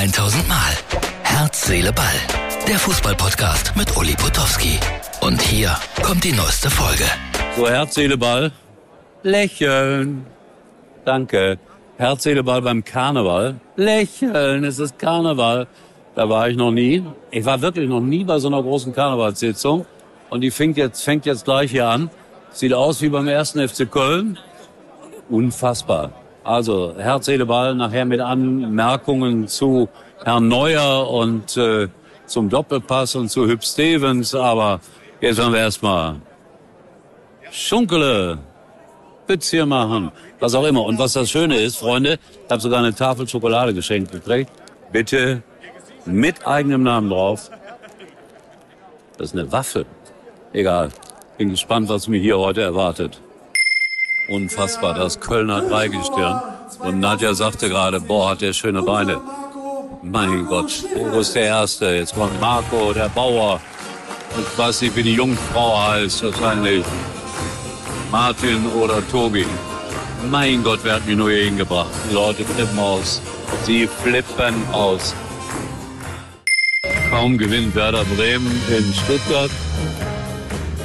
1000 Mal. Herz, Seele, Ball. Der Fußballpodcast mit Uli Potowski. Und hier kommt die neueste Folge. So, Herz, Seele, Ball. Lächeln. Danke. Herz, Seele, Ball beim Karneval. Lächeln, es ist Karneval. Da war ich noch nie. Ich war wirklich noch nie bei so einer großen Karnevalssitzung. Und die fängt jetzt, fängt jetzt gleich hier an. Sieht aus wie beim ersten FC Köln. Unfassbar. Also Herz, Seele, Ball nachher mit Anmerkungen zu Herrn Neuer und äh, zum Doppelpass und zu Hüb Stevens. Aber jetzt wollen wir erstmal Schunkele, Witz hier machen, was auch immer. Und was das Schöne ist, Freunde, ich habe sogar eine Tafel Schokolade geschenkt gekriegt. Bitte mit eigenem Namen drauf. Das ist eine Waffe. Egal. Bin gespannt, was mich hier heute erwartet. Unfassbar, das Kölner Dreigestirn. Und Nadja sagte gerade, boah, hat der schöne Beine. Mein Gott, wo ist der Erste? Jetzt kommt Marco, der Bauer. Ich weiß nicht, wie die Jungfrau heißt, wahrscheinlich Martin oder Tobi. Mein Gott, wer hat mich nur hier hingebracht? Die Leute flippen aus. Sie flippen aus. Kaum gewinnt Werder Bremen in Stuttgart,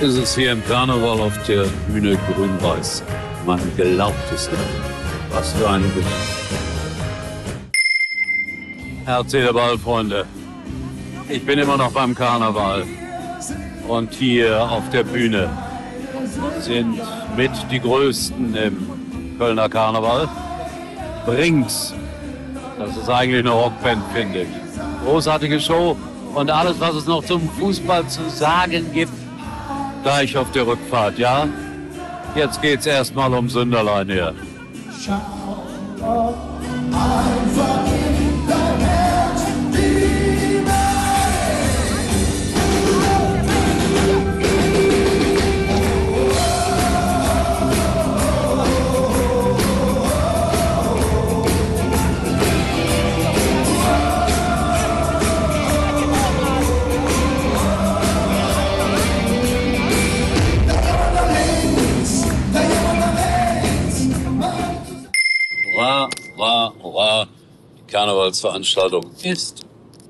ist es hier im Karneval auf der Bühne grün-weiß. Man glaubt es nicht. Was für eine Geschichte. Herz, Seele, Ball, Freunde. Ich bin immer noch beim Karneval. Und hier auf der Bühne sind mit die Größten im Kölner Karneval. Brinks. Das ist eigentlich eine Rockband, finde ich. Großartige Show. Und alles, was es noch zum Fußball zu sagen gibt, gleich auf der Rückfahrt, ja? Jetzt geht's erstmal um Sünderlein hier. Hurra, Karnevalsveranstaltung ist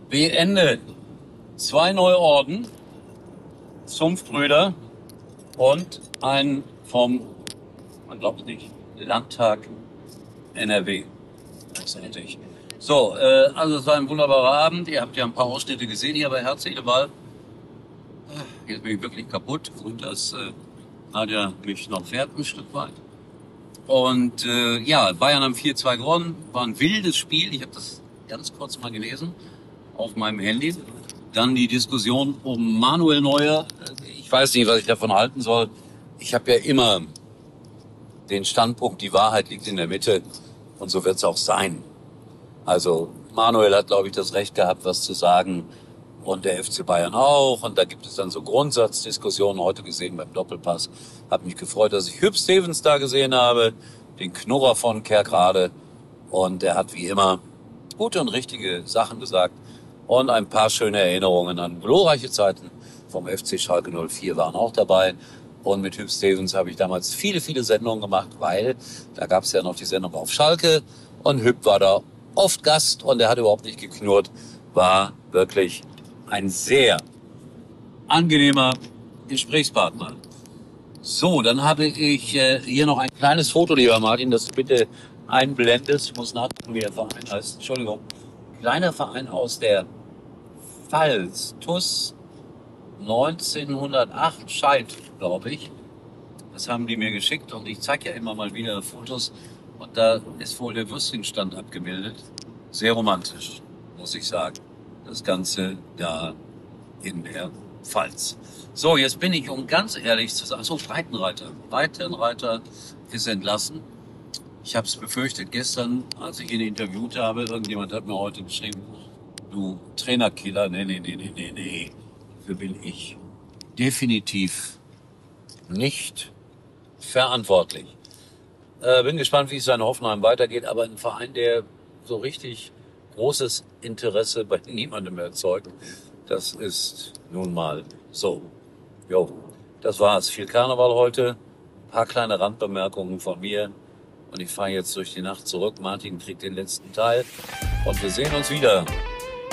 beendet. Zwei neue Orden, Zunftbrüder und ein vom, man glaubt nicht, Landtag NRW. Großartig. So, äh, also es war ein wunderbarer Abend. Ihr habt ja ein paar Ausschnitte gesehen hier bei Herz, Seele, Ball. Jetzt bin ich wirklich kaputt. Gut, dass äh, Nadja mich noch fährt ein Stück weit. Und äh, ja, Bayern haben 4-2 gewonnen. War ein wildes Spiel. Ich habe das ganz kurz mal gelesen auf meinem Handy. Dann die Diskussion um Manuel Neuer. Ich weiß nicht, was ich davon halten soll. Ich habe ja immer den Standpunkt, die Wahrheit liegt in der Mitte. Und so wird es auch sein. Also Manuel hat, glaube ich, das Recht gehabt, was zu sagen. Und der FC Bayern auch. Und da gibt es dann so Grundsatzdiskussionen heute gesehen beim Doppelpass. Hab mich gefreut, dass ich Hüb Stevens da gesehen habe, den Knurrer von Kerkrade. Und er hat wie immer gute und richtige Sachen gesagt. Und ein paar schöne Erinnerungen an glorreiche Zeiten vom FC Schalke 04 waren auch dabei. Und mit Hüb Stevens habe ich damals viele, viele Sendungen gemacht, weil da gab es ja noch die Sendung auf Schalke. Und Hüb war da oft Gast und er hat überhaupt nicht geknurrt. War wirklich ein sehr angenehmer Gesprächspartner. So, dann habe ich äh, hier noch ein kleines Foto, lieber Martin, das bitte einblendest. Ich muss nachgucken, wie der Verein heißt. Entschuldigung. Kleiner Verein aus der Pfalz. TUS 1908 Scheid, glaube ich. Das haben die mir geschickt und ich zeige ja immer mal wieder Fotos. Und da ist wohl der Würstchenstand abgebildet. Sehr romantisch, muss ich sagen das Ganze da in der Pfalz. So, jetzt bin ich, um ganz ehrlich zu sagen, so Breitenreiter. Breitenreiter ist entlassen. Ich habe es befürchtet gestern, als ich ihn interviewt habe. Irgendjemand hat mir heute geschrieben, du Trainerkiller. Nee, nee, nee, nee, nee, nee. Dafür bin ich definitiv nicht verantwortlich. Äh, bin gespannt, wie es seine Hoffenheim weitergeht. Aber ein Verein, der so richtig großes Interesse bei niemandem erzeugt. Das ist nun mal so. Jo, das war's. Viel Karneval heute. Ein paar kleine Randbemerkungen von mir. Und ich fahre jetzt durch die Nacht zurück. Martin kriegt den letzten Teil. Und wir sehen uns wieder.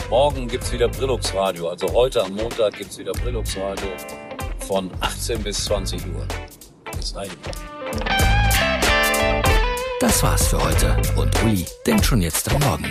Morgen gibt's wieder Brillux Radio. Also heute am Montag gibt's wieder Brillux Radio von 18 bis 20 Uhr. Bis dahin. Das war's für heute. Und Uli denkt schon jetzt am Morgen.